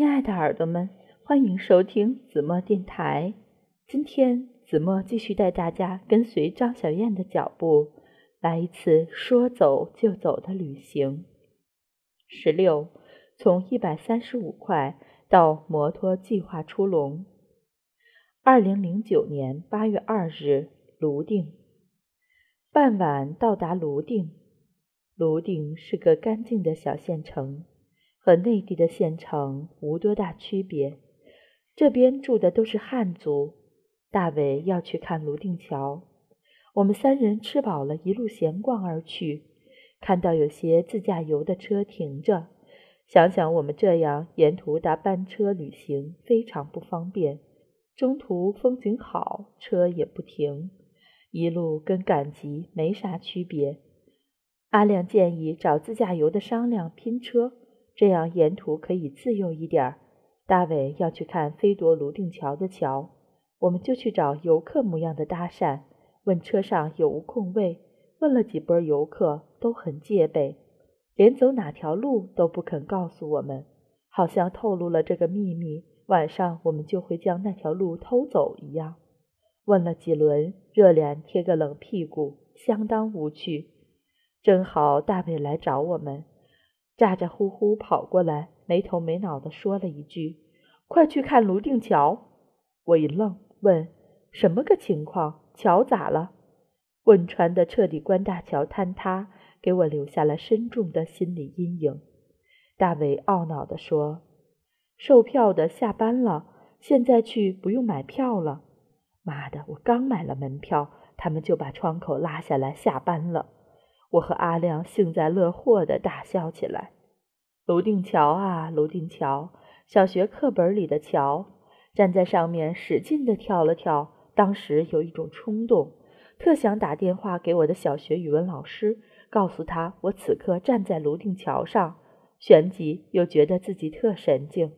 亲爱的耳朵们，欢迎收听子墨电台。今天子墨继续带大家跟随张小燕的脚步，来一次说走就走的旅行。十六，从一百三十五块到摩托计划出笼。二零零九年八月二日，泸定。傍晚到达泸定。泸定是个干净的小县城。和内地的县城无多大区别，这边住的都是汉族。大伟要去看泸定桥，我们三人吃饱了，一路闲逛而去。看到有些自驾游的车停着，想想我们这样沿途搭班车旅行非常不方便。中途风景好，车也不停，一路跟赶集没啥区别。阿亮建议找自驾游的商量拼车。这样沿途可以自由一点儿。大伟要去看飞夺泸定桥的桥，我们就去找游客模样的搭讪，问车上有无空位。问了几波游客，都很戒备，连走哪条路都不肯告诉我们，好像透露了这个秘密，晚上我们就会将那条路偷走一样。问了几轮，热脸贴个冷屁股，相当无趣。正好大伟来找我们。咋咋呼呼跑过来，没头没脑地说了一句：“快去看泸定桥！”我一愣，问：“什么个情况？桥咋了？”汶川的彻底关大桥坍塌，给我留下了深重的心理阴影。大伟懊恼地说：“售票的下班了，现在去不用买票了。”妈的，我刚买了门票，他们就把窗口拉下来下班了。我和阿亮幸灾乐祸地大笑起来。泸定桥啊，泸定桥，小学课本里的桥，站在上面使劲地跳了跳。当时有一种冲动，特想打电话给我的小学语文老师，告诉他我此刻站在泸定桥上。旋即又觉得自己特神经。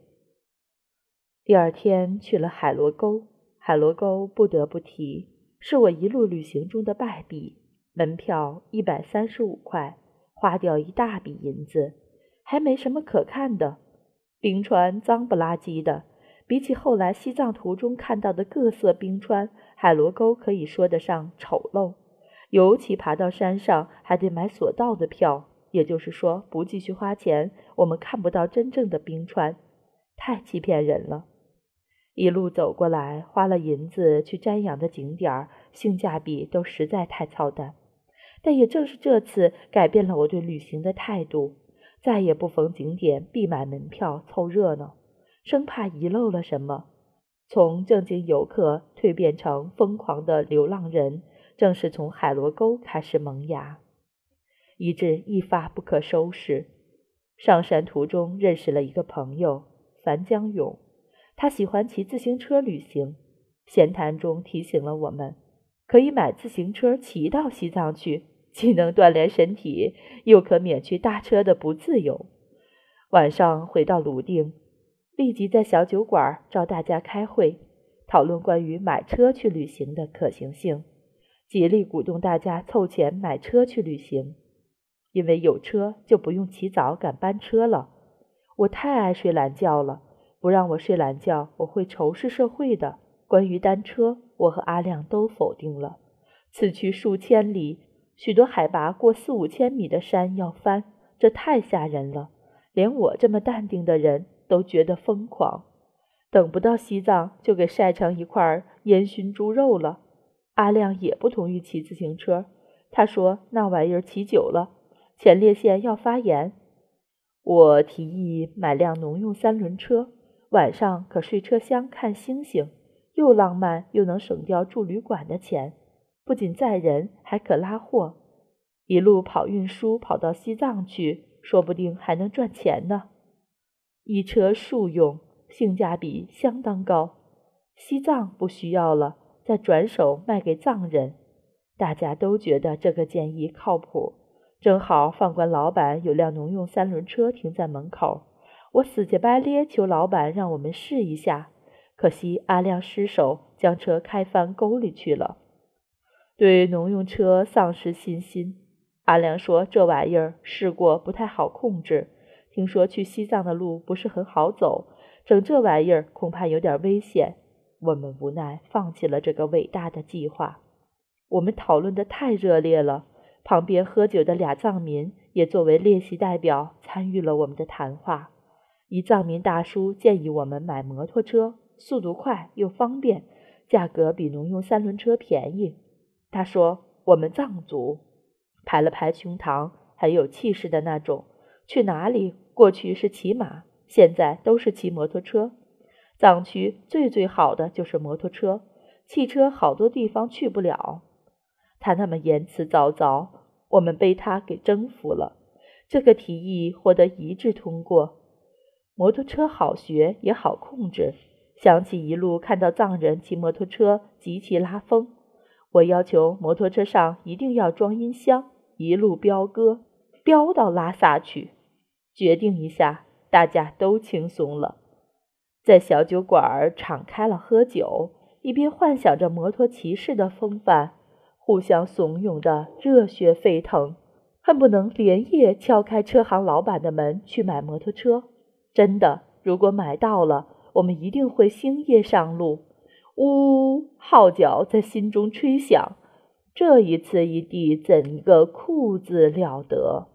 第二天去了海螺沟，海螺沟不得不提，是我一路旅行中的败笔。门票一百三十五块，花掉一大笔银子，还没什么可看的。冰川脏不拉几的，比起后来西藏途中看到的各色冰川，海螺沟可以说得上丑陋。尤其爬到山上还得买索道的票，也就是说不继续花钱，我们看不到真正的冰川，太欺骗人了。一路走过来，花了银子去瞻仰的景点，性价比都实在太操蛋。但也正是这次改变了我对旅行的态度，再也不逢景点必买门票凑热闹，生怕遗漏了什么。从正经游客蜕变成疯狂的流浪人，正是从海螺沟开始萌芽，以致一发不可收拾。上山途中认识了一个朋友樊江勇，他喜欢骑自行车旅行，闲谈中提醒了我们，可以买自行车骑到西藏去。既能锻炼身体，又可免去搭车的不自由。晚上回到泸定，立即在小酒馆召大家开会，讨论关于买车去旅行的可行性，极力鼓动大家凑钱买车去旅行。因为有车就不用起早赶班车了。我太爱睡懒觉了，不让我睡懒觉，我会仇视社会的。关于单车，我和阿亮都否定了。此去数千里。许多海拔过四五千米的山要翻，这太吓人了，连我这么淡定的人都觉得疯狂。等不到西藏，就给晒成一块烟熏猪肉了。阿亮也不同意骑自行车，他说那玩意儿骑久了，前列腺要发炎。我提议买辆农用三轮车，晚上可睡车厢看星星，又浪漫又能省掉住旅馆的钱。不仅载人，还可拉货，一路跑运输跑到西藏去，说不定还能赚钱呢。一车数用，性价比相当高。西藏不需要了，再转手卖给藏人。大家都觉得这个建议靠谱。正好饭馆老板有辆农用三轮车停在门口，我死乞白咧求老板让我们试一下。可惜阿亮失手将车开翻沟里去了。对农用车丧失信心，阿良说：“这玩意儿试过不太好控制，听说去西藏的路不是很好走，整这玩意儿恐怕有点危险。我们无奈放弃了这个伟大的计划。我们讨论的太热烈了，旁边喝酒的俩藏民也作为列席代表参与了我们的谈话。一藏民大叔建议我们买摩托车，速度快又方便，价格比农用三轮车便宜。他说：“我们藏族，拍了拍胸膛，很有气势的那种。去哪里？过去是骑马，现在都是骑摩托车。藏区最最好的就是摩托车，汽车好多地方去不了。”他那么言辞凿凿，我们被他给征服了。这个提议获得一致通过。摩托车好学也好控制，想起一路看到藏人骑摩托车极其拉风，我要求摩托车上一定要装音箱，一路飙歌，飙到拉萨去。决定一下，大家都轻松了，在小酒馆儿敞开了喝酒，一边幻想着摩托骑士的风范，互相怂恿的热血沸腾，恨不能连夜敲开车行老板的门去买摩托车。真的，如果买到了，我们一定会星夜上路。呜，号角在心中吹响，这一次一地怎个酷字了得！